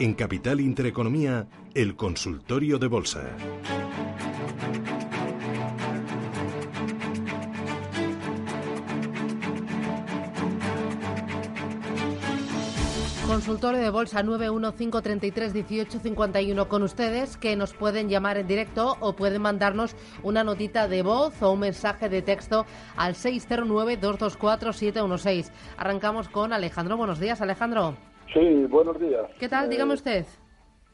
En Capital Intereconomía, el consultorio de bolsa. Consultorio de Bolsa 915331851 con ustedes que nos pueden llamar en directo o pueden mandarnos una notita de voz o un mensaje de texto al 609224716. Arrancamos con Alejandro. Buenos días, Alejandro. Sí, buenos días. ¿Qué tal? Dígame Eh, usted.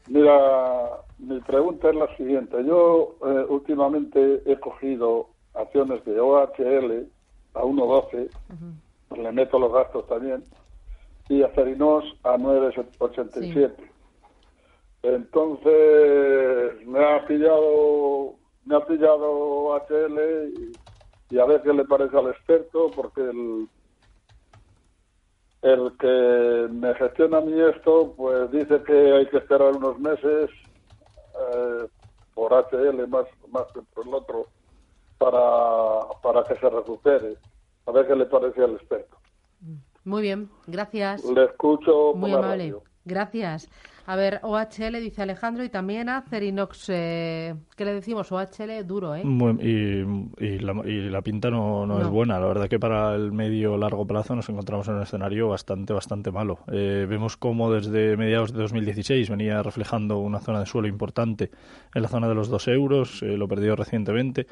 Mira, mi pregunta es la siguiente. Yo eh, últimamente he cogido acciones de OHL a 1.12, le meto los gastos también, y a Cerinos a 9.87. Entonces me ha pillado me ha pillado OHL y, y a ver qué le parece al experto, porque el, el que me gestiona a mí esto, pues dice que hay que esperar unos meses eh, por HL más, más que por el otro para, para que se recupere. A ver qué le parece al experto. Muy bien, gracias. Le escucho Muy amable. radio. Gracias. A ver, OHL dice Alejandro y también a Cerinox. Eh, ¿Qué le decimos? OHL duro, ¿eh? Muy- y, y la, y la pinta no, no, es buena. La verdad que para el medio largo plazo nos encontramos en un escenario bastante bastante malo. Eh, vemos cómo desde mediados de 2016 venía reflejando una zona de suelo importante en la zona de los 2 euros, eh, lo perdió recientemente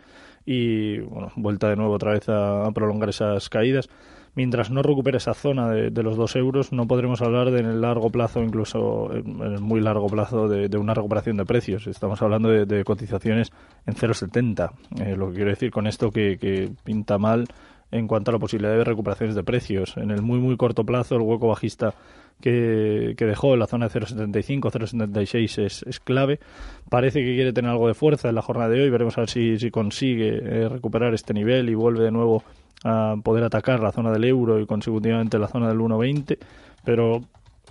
y bueno, vuelta de nuevo otra vez a, a prolongar esas caídas. Mientras no recupere esa zona de, los 2 euros, no podremos hablar de en el largo plazo, incluso en el muy largo plazo, de, una recuperación de precios. Estamos hablando de, cotizaciones en 0,70. Eh, lo que quiero decir con esto que, pinta mal en cuanto a la posibilidad de recuperaciones de precios. En el muy, muy corto plazo, el hueco bajista que, dejó en la zona de 0,75, 0,76 es, es clave. Parece que quiere tener algo de fuerza en la jornada de hoy. Veremos a ver si, si consigue eh, recuperar este nivel y vuelve de nuevo a poder atacar la zona del euro y consecutivamente la zona del 1,20. Pero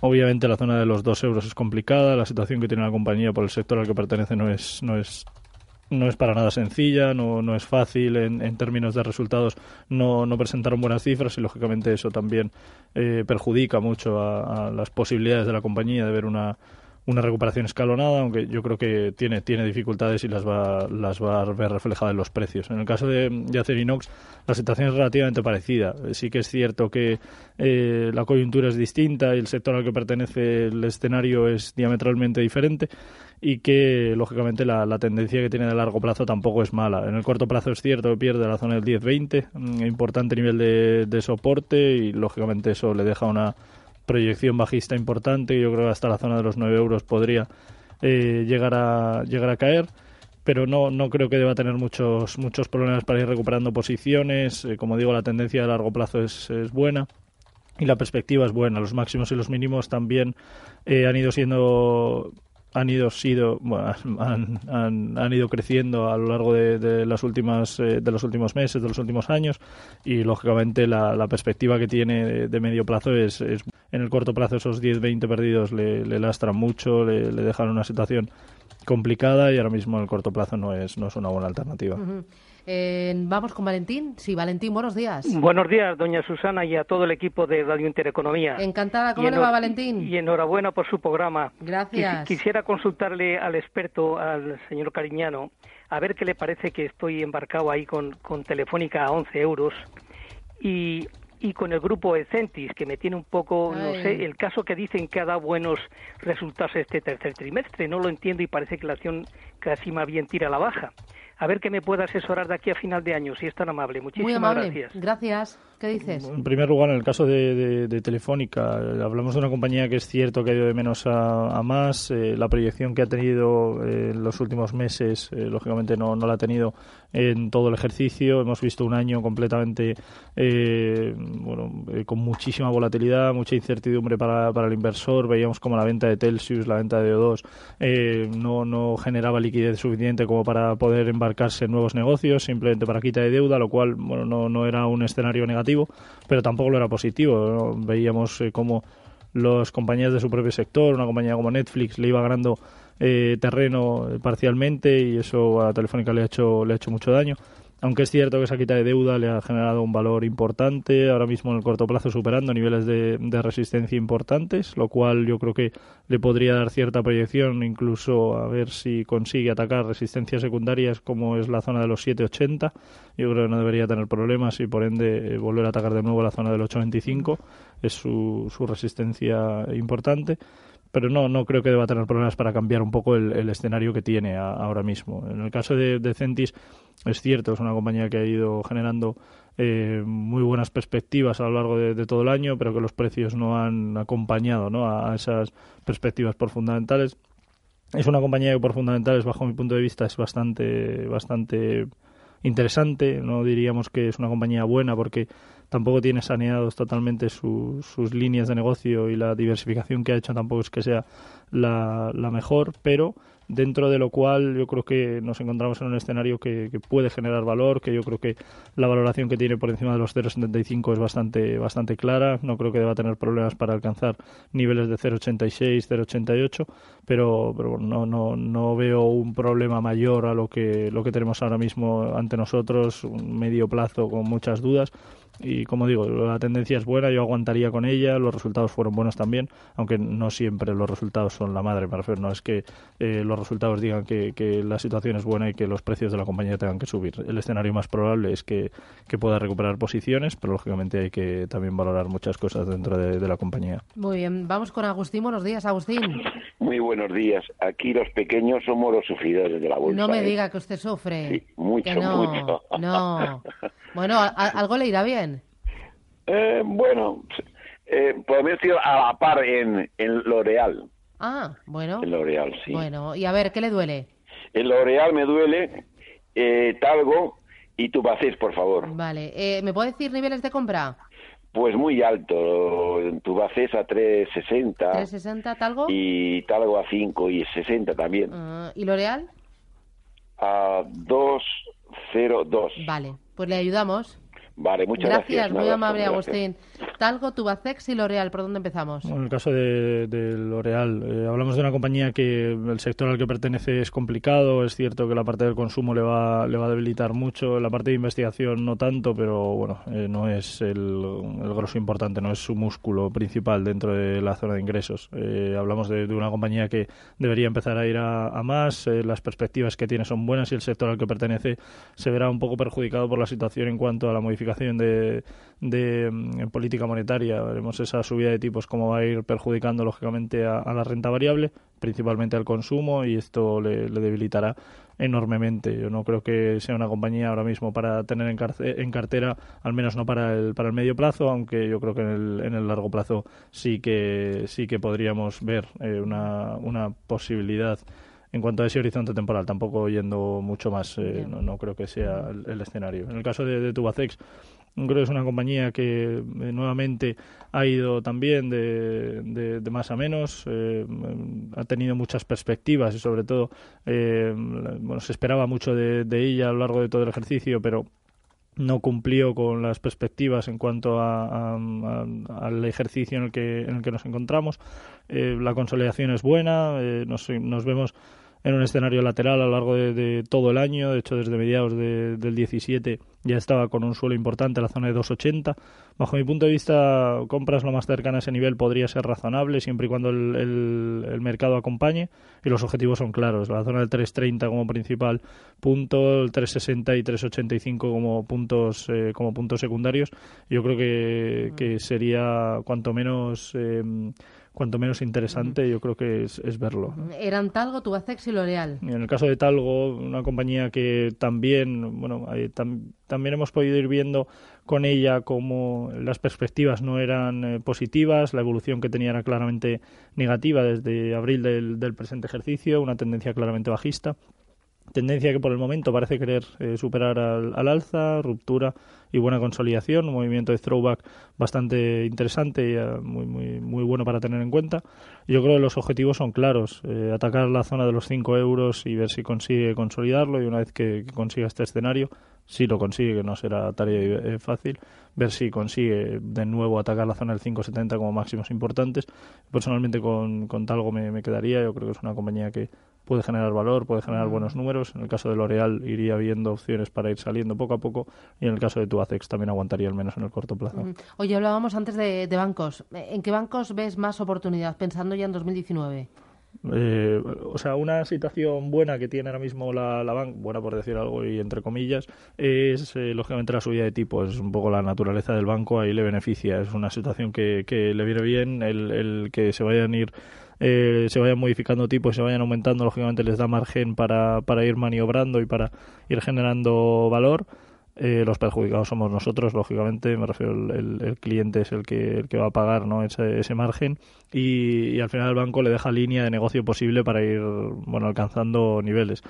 obviamente la zona de los 2 euros es complicada. La situación que tiene la compañía por el sector al que pertenece no es, no es no es para nada sencilla, no, no es fácil en, términos de resultados, no, no presentaron buenas cifras y lógicamente eso también eh, perjudica mucho a las posibilidades de la compañía de ver una, una recuperación escalonada, aunque yo creo que tiene, tiene dificultades y las va, las va a ver reflejadas en los precios. En el caso de, de Acerinox, la situación es relativamente parecida. Sí que es cierto que eh, la coyuntura es distinta y el sector al que pertenece el escenario es diametralmente diferente y que lógicamente la, la tendencia que tiene de largo plazo tampoco es mala. En el corto plazo es cierto que pierde la zona del 10-20, un importante nivel de, de soporte y lógicamente eso le deja una proyección bajista importante. Yo creo que hasta la zona de los 9 euros podría eh, llegar, a, llegar a caer. Pero no, no creo que deba tener muchos, muchos problemas para ir recuperando posiciones. Eh, como digo, la tendencia de largo plazo es, es buena y la perspectiva es buena. Los máximos y los mínimos también eh, han ido siendo han ido sido bueno, han, ido creciendo a lo largo de, las últimas eh, de los últimos meses de los últimos años y lógicamente la, la perspectiva que tiene de, medio plazo es, es, en el corto plazo esos 10-20 perdidos le, lastran mucho le, le dejan una situación complicada y ahora mismo en el corto plazo no es no es una buena alternativa. Eh, vamos con Valentín. Sí, Valentín, buenos días. Buenos días, doña Susana, y a todo el equipo de Radio Intereconomía. Encantada. ¿Cómo le va, Valentín? Y enhorabuena por su programa. Gracias. quisiera consultarle al experto, al señor Cariñano, a ver qué le parece que estoy embarcado ahí con, con Telefónica a 11 euros y, y con el grupo Ecentis, que me tiene un poco, Ay. no sé, el caso que dicen que ha dado buenos resultados este tercer trimestre. No lo entiendo y parece que la acción casi más bien tira a la baja a ver qué me pueda asesorar de aquí a final de año, si es tan amable. Muchísimas Muy amable. gracias. Gracias. En primer lugar, en el caso de, Telefónica, hablamos de una compañía que es cierto que ha ido de menos a, más. Eh, la proyección que ha tenido eh, en los últimos meses, eh, lógicamente, no, la ha tenido en todo el ejercicio. Hemos visto un año completamente bueno, con muchísima volatilidad, mucha incertidumbre para, el inversor. Veíamos como la venta de Telsius, la venta de O2, eh, no, generaba liquidez suficiente como para poder embarcarse en nuevos negocios, simplemente para quita de deuda, lo cual bueno, no, no era un escenario negativo pero tampoco lo era positivo. Veíamos eh, cómo las compañías de su propio sector, una compañía como Netflix, le iba ganando eh, terreno parcialmente y eso a Telefónica le ha hecho, le ha hecho mucho daño. Aunque es cierto que esa quita de deuda le ha generado un valor importante, ahora mismo en el corto plazo superando niveles de, resistencia importantes, lo cual yo creo que le podría dar cierta proyección, incluso a ver si consigue atacar resistencias secundarias como es la zona de los 7,80. Yo creo que no debería tener problemas y por ende eh, volver a atacar de nuevo la zona del 8,25 es su, su resistencia importante pero no, no creo que deba tener problemas para cambiar un poco el, escenario que tiene ahora mismo. En el caso de, Centis, es cierto, es una compañía que ha ido generando eh, muy buenas perspectivas a lo largo de, todo el año, pero que los precios no han acompañado ¿no? a, esas perspectivas por fundamentales. Es una compañía que por fundamentales, bajo mi punto de vista, es bastante, bastante interesante. No diríamos que es una compañía buena porque tampoco tiene saneados totalmente sus líneas de negocio y la diversificación que ha hecho tampoco es que sea la, la mejor, pero dentro de lo cual yo creo que nos encontramos en un escenario que, puede generar valor, que yo creo que la valoración que tiene por encima de los 0,75 es bastante, bastante clara, no creo que deba tener problemas para alcanzar niveles de 0,86, 0,88, pero, pero no, no, no veo un problema mayor a lo que, lo que tenemos ahora mismo ante nosotros, un medio plazo con muchas dudas y como digo, la tendencia es buena, yo aguantaría con ella, los resultados fueron buenos también, aunque no siempre los resultados son la madre, me refiero, no es que eh, los resultados digan que, la situación es buena y que los precios de la compañía tengan que subir. El escenario más probable es que, pueda recuperar posiciones, pero lógicamente hay que también valorar muchas cosas dentro de, la compañía. Muy bien, vamos con Agustín, buenos días, Agustín. Muy buenos días, aquí los pequeños somos los sufridores de la bolsa. No me ¿eh? diga que usted sufre. Sí, mucho, mucho. No, bueno, algo le irá bien. Eh, bueno, eh, podemos ir a la par en, en L'Oreal. Ah, bueno. En L'Oreal, sí. Bueno, y a ver, ¿qué le duele? En L'Oreal me duele eh, Talgo y Tubacés, por favor. Vale. Eh, ¿Me puede decir niveles de compra? Pues muy alto. Tubacés a 360. 360, Talgo. Y Talgo a 5 y 60 también. Ah, ¿Y L'Oreal? A 202. Vale, pues le ayudamos. Vale, muchas gracias. Gracias, muy amable, Agustín. Talgo, Tubacex y L'Oreal, ¿por dónde empezamos? en el caso de, de L'Oreal, eh, hablamos de una compañía que el sector al que pertenece es complicado. Es cierto que la parte del consumo le va, le va a debilitar mucho, la parte de investigación no tanto, pero bueno, eh, no es el, el grosso importante, no es su músculo principal dentro de la zona de ingresos. Eh, hablamos de, una compañía que debería empezar a ir a, a más, las perspectivas que tiene son buenas y el sector al que pertenece se verá un poco perjudicado por la situación en cuanto a la modificación de, mm, política monetaria. Veremos esa subida de tipos cómo va a ir perjudicando lógicamente a, la renta variable, principalmente al consumo, y esto le, debilitará enormemente. Yo no creo que sea una compañía ahora mismo para tener en, en, cartera, al menos no para el, para el medio plazo, aunque yo creo que en el, en el largo plazo sí que, sí que podríamos ver eh, una, una posibilidad en cuanto a ese horizonte temporal, tampoco yendo mucho más, eh, no, creo que sea el, escenario. En el caso de, Tubacex, creo que es una compañía que eh, nuevamente ha ido también de, de, más a menos, eh, ha tenido muchas perspectivas y sobre todo bueno, se esperaba mucho de, ella a lo largo de todo el ejercicio, pero no cumplió con las perspectivas en cuanto al ejercicio en el que en el que nos encontramos. la consolidación es buena, nos, nos vemos en un escenario lateral a lo largo de, todo el año. De hecho, desde mediados del 17 ya estaba con un suelo importante, la zona de 2,80. Bajo mi punto de vista, compras lo más cercana a ese nivel podría ser razonable siempre y cuando el, mercado acompañe y los objetivos son claros. La zona del 3,30 como principal punto, el 3,60 y 3,85 como puntos eh, como puntos secundarios. Yo creo que, que sería cuanto menos eh, cuanto menos interesante, yo creo que es, verlo. ¿Eran Talgo, Tubacex y L'Oreal? En el caso de Talgo, una compañía que también, bueno, también hemos podido ir viendo con ella cómo las perspectivas no eran eh, positivas, la evolución que tenía era claramente negativa desde abril del, del presente ejercicio, una tendencia claramente bajista tendencia que por el momento parece querer eh, superar al, alza, ruptura y buena consolidación, un movimiento de throwback bastante interesante y eh, muy, muy, muy bueno para tener en cuenta. Yo creo que los objetivos son claros, eh, atacar la zona de los 5 euros y ver si consigue consolidarlo y una vez que, consiga este escenario, si lo consigue, que no será tarea fácil, ver si consigue de nuevo atacar la zona del 5,70 como máximos importantes. Personalmente con, con Talgo me, me quedaría, yo creo que es una compañía que puede generar valor, puede generar buenos números. En el caso de L'Oreal iría viendo opciones para ir saliendo poco a poco y en el caso de Tuacex también aguantaría al menos en el corto plazo. Oye, hablábamos antes de, de bancos. ¿En qué bancos ves más oportunidad pensando ya en 2019? Eh, o sea, una situación buena que tiene ahora mismo la, la banca, buena por decir algo y entre comillas, es eh, lógicamente la subida de tipos. Es un poco la naturaleza del banco, ahí le beneficia. Es una situación que, que le viene bien el, el que se vayan a ir eh, se vayan modificando tipos, se vayan aumentando, lógicamente les da margen para, para ir maniobrando y para ir generando valor. Eh, los perjudicados somos nosotros, lógicamente, me refiero, el, el, cliente es el que, el que va a pagar ¿no? ese, ese margen y, y, al final el banco le deja línea de negocio posible para ir bueno alcanzando niveles.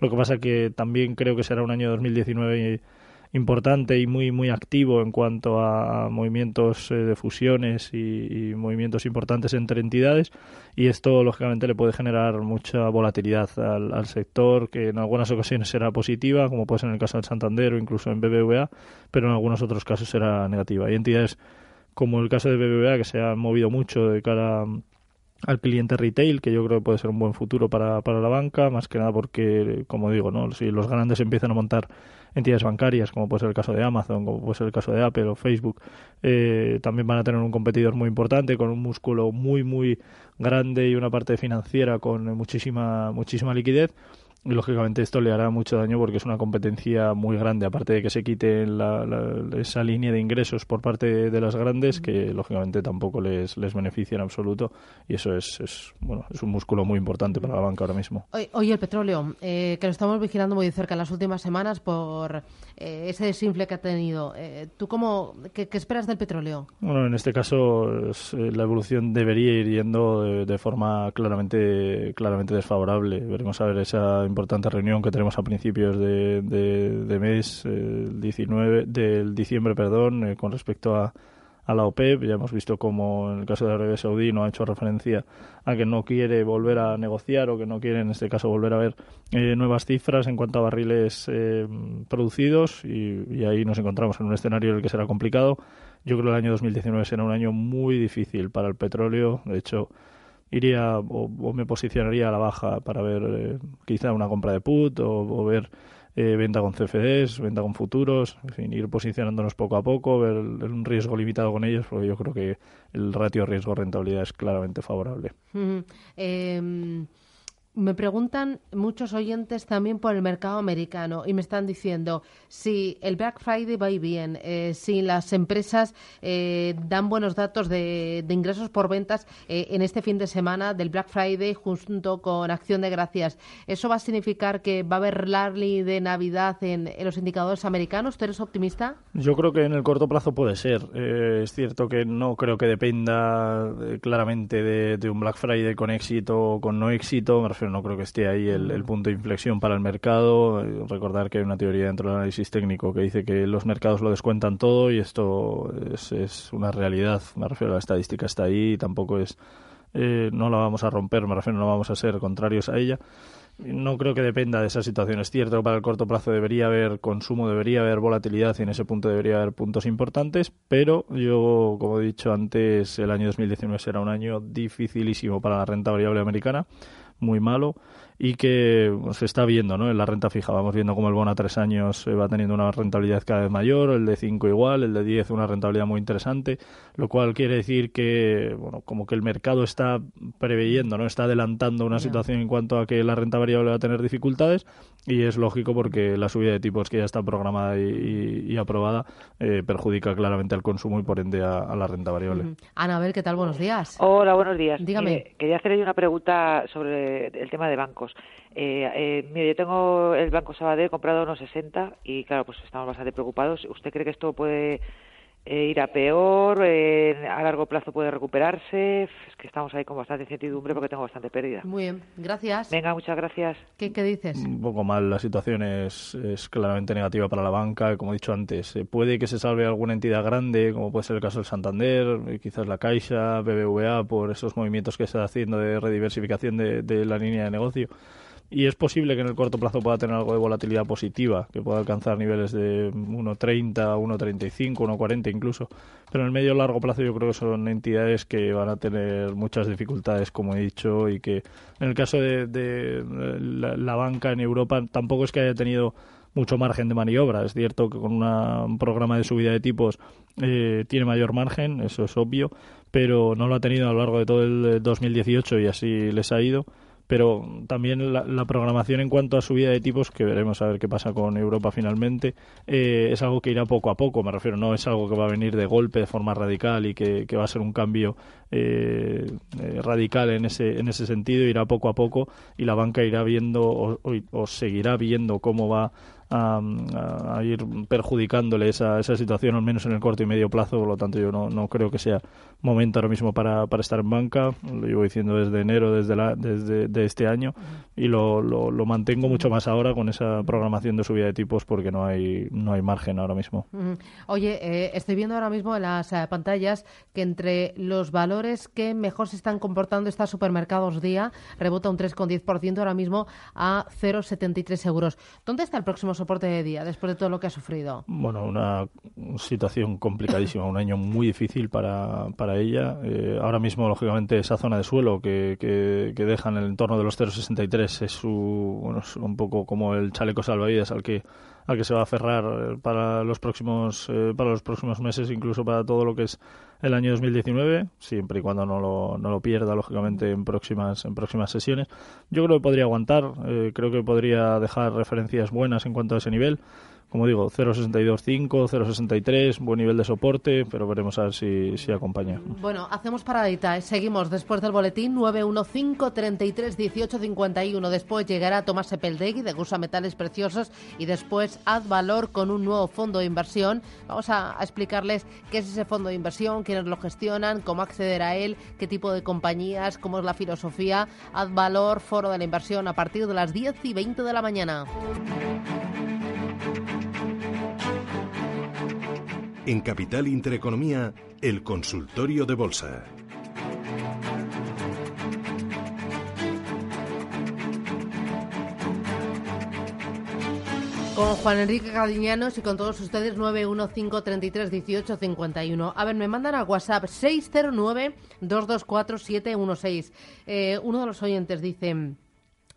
Lo que pasa que también creo que será un año 2019 y, importante y muy muy activo en cuanto a, movimientos eh, de fusiones y, movimientos importantes entre entidades. Y esto lógicamente le puede generar mucha volatilidad al, sector que en algunas ocasiones será positiva como puede ser en el caso del Santander o incluso en BBVA pero en algunos otros casos será negativa. Hay entidades como el caso de BBVA que se han movido mucho de cara al cliente retail, que yo creo que puede ser un buen futuro para, para la banca, más que nada porque, como digo, ¿no? si los grandes empiezan a montar entidades bancarias, como puede ser el caso de Amazon, como puede ser el caso de Apple o Facebook, eh, también van a tener un competidor muy importante con un músculo muy, muy grande y una parte financiera con muchísima, muchísima liquidez. Y lógicamente esto le hará mucho daño porque es una competencia muy grande, aparte de que se quite la, la, esa línea de ingresos por parte de, de, las grandes, que lógicamente tampoco les, les beneficia en absoluto. Y eso es, es, bueno, es un músculo muy importante para la banca ahora mismo. Oye, el petróleo, eh, que lo estamos vigilando muy de cerca en las últimas semanas por eh, ese desinfle que ha tenido. Eh, ¿Tú cómo, qué, qué, esperas del petróleo? Bueno, en este caso es, eh, la evolución debería ir yendo de, de forma claramente, claramente desfavorable. Veremos a ver esa importante reunión que tenemos a principios de, mes, eh, 19, del diciembre, perdón, eh, con respecto a, a la OPEP. Ya hemos visto cómo en el caso de Arabia Saudí no ha hecho referencia a que no quiere volver a negociar o que no quiere en este caso volver a ver eh, nuevas cifras en cuanto a barriles eh, producidos y, ahí nos encontramos en un escenario en el que será complicado. Yo creo que el año 2019 será un año muy difícil para el petróleo. De hecho, iría o, o, me posicionaría a la baja para ver eh, quizá una compra de put o, ver eh, venta con CFDs, venta con futuros, en fin, ir posicionándonos poco a poco, ver el, un riesgo limitado con ellos, porque yo creo que el ratio riesgo-rentabilidad es claramente favorable. Me preguntan muchos oyentes también por el mercado americano y me están diciendo si el Black Friday va bien, eh, si las empresas eh, dan buenos datos de, de ingresos por ventas eh, en este fin de semana del Black Friday junto con Acción de Gracias. ¿Eso va a significar que va a haber rally de Navidad en, los indicadores americanos? ¿Tú eres optimista? Yo creo que en el corto plazo puede ser. Eh, es cierto que no creo que dependa eh, claramente de, un Black Friday con éxito o con no éxito. Refiero no creo que esté ahí el, el, punto de inflexión para el mercado. Recordar que hay una teoría dentro del análisis técnico que dice que los mercados lo descuentan todo y esto es, es una realidad. Me refiero a la estadística está ahí y tampoco es eh, no la vamos a romper, me refiero no vamos a ser contrarios a ella. No creo que dependa de esa situación. Es cierto que para el corto plazo debería haber consumo, debería haber volatilidad y en ese punto debería haber puntos importantes, pero yo, como he dicho antes, el año 2019 será un año dificilísimo para la renta variable americana muy malo y que se está viendo ¿no? en la renta fija. Vamos viendo cómo el bono a tres años va teniendo una rentabilidad cada vez mayor, el de cinco igual, el de diez una rentabilidad muy interesante, lo cual quiere decir que, bueno, como que el mercado está preveyendo, ¿no? está adelantando una yeah. situación en cuanto a que la renta variable va a tener dificultades y es lógico porque la subida de tipos que ya está programada y, y, y aprobada eh, perjudica claramente al consumo y por ende a, a la renta variable. -huh. Anabel, ¿qué tal? Buenos días. Hola, buenos días. Dígame. Eh, quería hacerle una pregunta sobre el tema de bancos. Eh, eh, mire, yo tengo el Banco Sabadell comprado unos 60 y claro, pues estamos bastante preocupados. ¿Usted cree que esto puede eh, ir a peor, eh, a largo plazo puede recuperarse. Es que estamos ahí con bastante incertidumbre porque tengo bastante pérdida. Muy bien, gracias. Venga, muchas gracias. ¿Qué, qué dices? Un poco mal, la situación es, es, claramente negativa para la banca. Como he dicho antes, eh, puede que se salve alguna entidad grande, como puede ser el caso del Santander, eh, quizás la Caixa, BBVA, por esos movimientos que se está haciendo de rediversificación de, de la línea de negocio y es posible que en el corto plazo pueda tener algo de volatilidad positiva, que pueda alcanzar niveles de 1.30, 1.35, 1.40 incluso. Pero en el medio largo plazo yo creo que son entidades que van a tener muchas dificultades, como he dicho, y que en el caso de, la banca en Europa tampoco es que haya tenido mucho margen de maniobra. Es cierto que con un programa de subida de tipos eh, tiene mayor margen, eso es obvio, pero no lo ha tenido a lo largo de todo el 2018 y así les ha ido pero también la, programación en cuanto a subida de tipos, que veremos a ver qué pasa con Europa finalmente, eh, es algo que irá poco a poco, me refiero, no es algo que va a venir de golpe, de forma radical y que, va a ser un cambio eh, eh, radical en ese, en ese sentido, irá poco a poco y la banca irá viendo o seguirá viendo cómo va a, ir perjudicándole esa, esa situación, al menos en el corto y medio plazo. Por lo tanto, yo no, no creo que sea momento ahora mismo para, para estar en banca. Lo llevo diciendo desde enero, desde, la, desde de este año, y lo, lo, mantengo mucho más ahora con esa programación de subida de tipos porque no hay, no hay margen ahora mismo. Oye, eh, estoy viendo ahora mismo en las eh, pantallas que entre los valores que mejor se están comportando está Supermercados Día, rebota un 3,10% ahora mismo a 0,73 euros. ¿Dónde está el próximo soporte de día después de todo lo que ha sufrido? Bueno, una situación complicadísima, un año muy difícil para, para ella. Eh, ahora mismo, lógicamente, esa zona de suelo que, que, deja en el entorno de los 0,63 es, su, bueno, es un poco como el chaleco salvavidas al que al que se va a aferrar eh, para los próximos eh, para los próximos meses incluso para todo lo que es el año 2019 siempre y cuando no lo, no lo pierda lógicamente en próximas en próximas sesiones. Yo creo que podría aguantar eh, creo que podría dejar referencias buenas en cuanto a ese nivel como digo, 0.62.5, 0.63, buen nivel de soporte, pero veremos a ver si, si acompaña. Bueno, hacemos paradita, ¿eh? seguimos después del boletín 915 33 18 51. Después llegará Tomás Sepeldegui de Gusa Metales Preciosos y después Ad Valor con un nuevo fondo de inversión. Vamos a, a explicarles qué es ese fondo de inversión, quiénes lo gestionan, cómo acceder a él, qué tipo de compañías, cómo es la filosofía. Ad Valor, Foro de la Inversión a partir de las 10 y 20 de la mañana. En Capital Intereconomía, el consultorio de bolsa. Con Juan Enrique Cadiñanos y con todos ustedes 915331851. A ver, me mandan a WhatsApp 609224716. Eh, uno de los oyentes dice,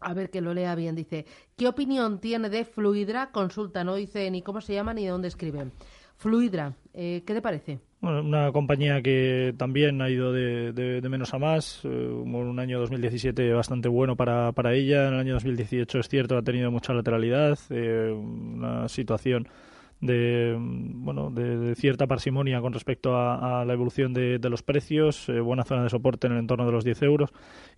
a ver que lo lea bien, dice, ¿qué opinión tiene de Fluidra? Consulta, no dice ni cómo se llama ni de dónde escribe. Fluidra, eh, ¿qué te parece? Bueno, una compañía que también ha ido de, menos a más, eh, un año 2017 bastante bueno para, para ella, en el año 2018 es cierto, ha tenido mucha lateralidad, eh, una situación de bueno de, cierta parsimonia con respecto a, la evolución de, los precios, eh, buena zona de soporte en el entorno de los 10 euros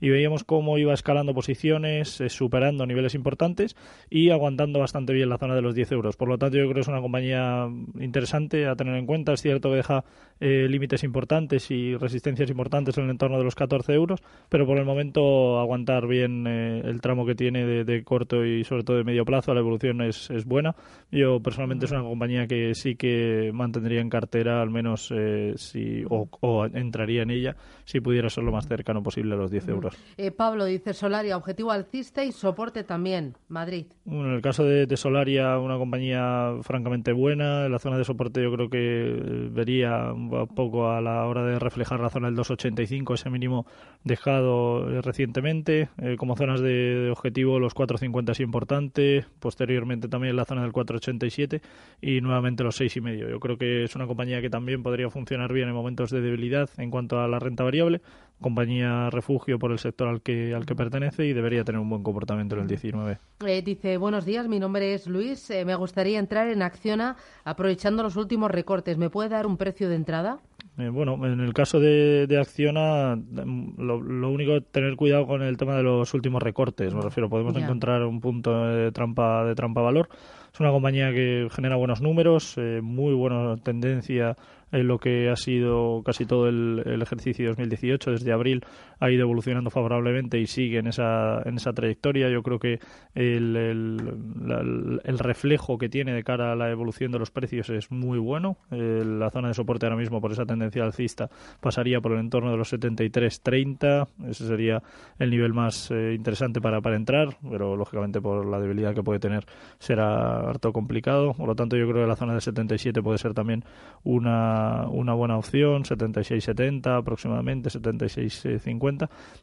y veíamos cómo iba escalando posiciones, eh, superando niveles importantes y aguantando bastante bien la zona de los 10 euros. Por lo tanto, yo creo que es una compañía interesante a tener en cuenta. Es cierto que deja eh, límites importantes y resistencias importantes en el entorno de los 14 euros, pero por el momento aguantar bien el tramo que tiene de, corto y sobre todo de medio plazo, la evolución es, es buena. Yo personalmente es una compañía que sí que mantendría en cartera, al menos eh, si, o, entraría en ella, si pudiera ser lo más cercano posible a los 10 euros. Eh, Pablo dice Solaria, objetivo alcista y soporte también, Madrid. Bueno, en el caso de, Solaria, una compañía francamente buena. En la zona de soporte yo creo que eh, vería un poco a la hora de reflejar la zona del 2,85, ese mínimo dejado recientemente. como zonas de, objetivo, los 4,50 es importante. Posteriormente también la zona del 4,87 y nuevamente los seis y medio. Yo creo que es una compañía que también podría funcionar bien en momentos de debilidad en cuanto a la renta variable, compañía refugio por el sector al que al que pertenece y debería tener un buen comportamiento en el 19. Eh, dice, buenos días, mi nombre es Luis, eh, me gustaría entrar en Acciona aprovechando los últimos recortes. ¿Me puede dar un precio de entrada? Eh, bueno, en el caso de, de Acciona, lo, lo, único tener cuidado con el tema de los últimos recortes. Me refiero, podemos encontrar un punto de trampa de trampa valor es una compañía que genera buenos números, eh, muy buena tendencia en lo que ha sido casi todo el, el ejercicio 2018, desde abril, ha ido evolucionando favorablemente y sigue en esa, en esa trayectoria. Yo creo que el, el, el reflejo que tiene de cara a la evolución de los precios es muy bueno. Eh, la zona de soporte ahora mismo por esa tendencia alcista pasaría por el entorno de los 73.30. Ese sería el nivel más eh, interesante para, para entrar, pero lógicamente por la debilidad que puede tener será harto complicado. Por lo tanto, yo creo que la zona de 77 puede ser también una, una buena opción. 76.70 aproximadamente, 76.50.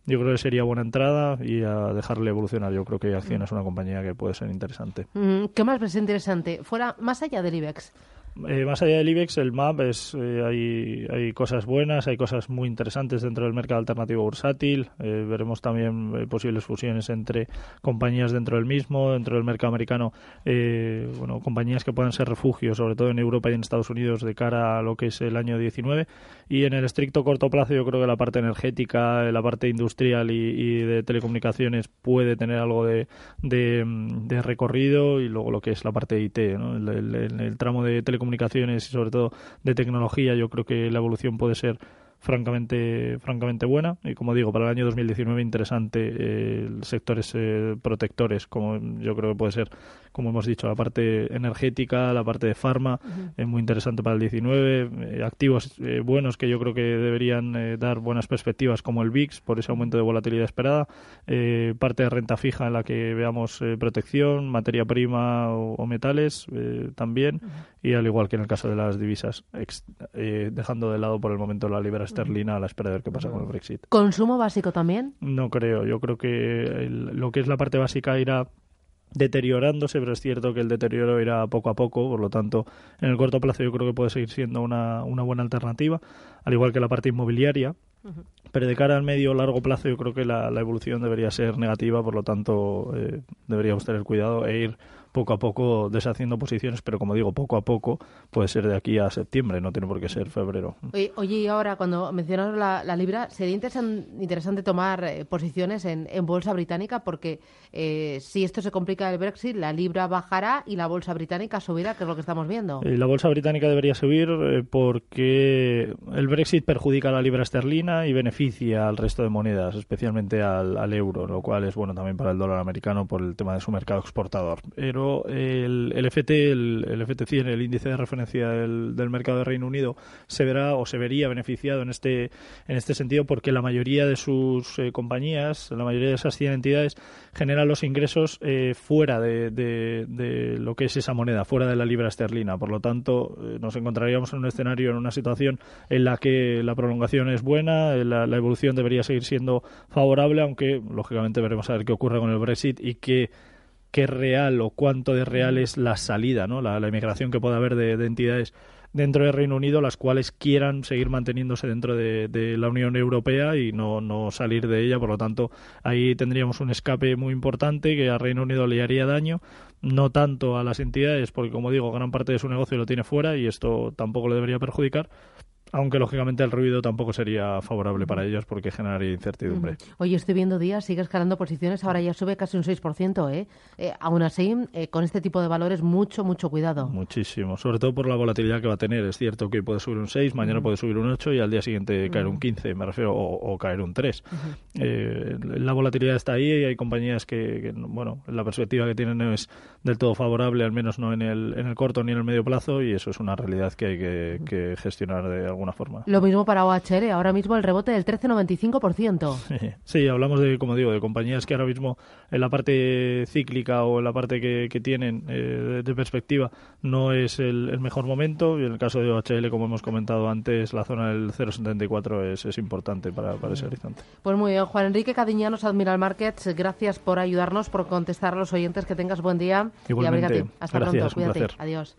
Yo creo que sería buena entrada y a dejarle evolucionar. Yo creo que Acción es una compañía que puede ser interesante. Mm, ¿Qué más ves interesante? Fuera, más allá del IBEX. Eh, más allá del IBEX, el MAP es, eh, hay, hay cosas buenas, hay cosas muy interesantes dentro del mercado alternativo bursátil. Eh, veremos también posibles fusiones entre compañías dentro del mismo, dentro del mercado americano, bueno, compañías que puedan ser refugios, sobre todo en Europa y en Estados Unidos, de cara a lo que es el año 19. Y en el estricto corto plazo, yo creo que la parte energética, la parte industrial y, de telecomunicaciones puede tener algo de, de, recorrido y luego lo que es la parte de IT, ¿no? el, el tramo de telecomunicaciones comunicaciones y sobre todo de tecnología, yo creo que la evolución puede ser francamente francamente buena y como digo para el año 2019 interesante eh, sectores eh, protectores como yo creo que puede ser como hemos dicho la parte energética la parte de farma uh -huh. es muy interesante para el 19 eh, activos eh, buenos que yo creo que deberían eh, dar buenas perspectivas como el VIX por ese aumento de volatilidad esperada parte de renta fija en la que veamos protección materia prima o, o metales también uh -huh. y al igual que en el caso de las divisas dejando de lado por el momento la libra esterlina a la espera de ver qué pasa con el Brexit. ¿Consumo básico también? No creo. Yo creo que el, lo que es la parte básica irá deteriorándose, pero es cierto que el deterioro irá poco a poco, por lo tanto, en el corto plazo yo creo que puede seguir siendo una, una buena alternativa, al igual que la parte inmobiliaria, uh -huh. pero de cara al medio o largo plazo yo creo que la, la, evolución debería ser negativa, por lo tanto, eh, deberíamos tener cuidado e ir poco a poco deshaciendo posiciones, pero como digo, poco a poco puede ser de aquí a septiembre, no tiene por qué ser febrero. Oye, oye y ahora cuando mencionas la, la libra, sería interesan, interesante tomar eh, posiciones en, en, bolsa británica porque eh, si esto se complica el Brexit, la libra bajará y la bolsa británica subirá, que es lo que estamos viendo. Eh, la bolsa británica debería subir eh, porque el Brexit perjudica a la libra esterlina y beneficia al resto de monedas, especialmente al, al euro, lo cual es bueno también para el dólar americano por el tema de su mercado exportador. Pero el, el FT, el, el, FT 100, el índice de referencia del, del, mercado de Reino Unido, se verá o se vería beneficiado en este, en este sentido porque la mayoría de sus eh, compañías, la mayoría de esas 100 entidades, generan los ingresos eh, fuera de, de, de, lo que es esa moneda, fuera de la libra esterlina. Por lo tanto, eh, nos encontraríamos en un escenario, en una situación en la que la prolongación es buena, la, la evolución debería seguir siendo favorable, aunque lógicamente veremos a ver qué ocurre con el Brexit y qué qué real o cuánto de real es la salida, ¿no? la, la inmigración que pueda haber de, de, entidades dentro del Reino Unido, las cuales quieran seguir manteniéndose dentro de, de, la Unión Europea y no, no salir de ella. Por lo tanto, ahí tendríamos un escape muy importante que al Reino Unido le haría daño, no tanto a las entidades, porque como digo, gran parte de su negocio lo tiene fuera y esto tampoco le debería perjudicar, aunque lógicamente el ruido tampoco sería favorable para ellos porque generaría incertidumbre. Oye, estoy viendo días, sigue escalando posiciones, ahora ya sube casi un 6%, ¿eh? eh aún así, eh, con este tipo de valores, mucho, mucho cuidado. Muchísimo, sobre todo por la volatilidad que va a tener. Es cierto que puede subir un 6, mañana puede subir un 8 y al día siguiente caer un 15, me refiero, o, o caer un 3. Eh, la volatilidad está ahí y hay compañías que, que, bueno, la perspectiva que tienen no es del todo favorable, al menos no en el, en el corto ni en el medio plazo, y eso es una realidad que hay que, que gestionar de alguna alguna forma. Lo mismo para OHL, ahora mismo el rebote del 13,95%. Sí, hablamos de, como digo, de compañías que ahora mismo en la parte cíclica o en la parte que, que tienen eh, de, de, perspectiva no es el, el, mejor momento y en el caso de OHL, como hemos comentado antes, la zona del 0,74 es, es importante para, para ese horizonte. Pues muy bien, Juan Enrique Cadiñanos, Admiral Markets, gracias por ayudarnos, por contestar a los oyentes, que tengas buen día Igualmente, y abrígate. Hasta gracias, pronto, cuídate, adiós.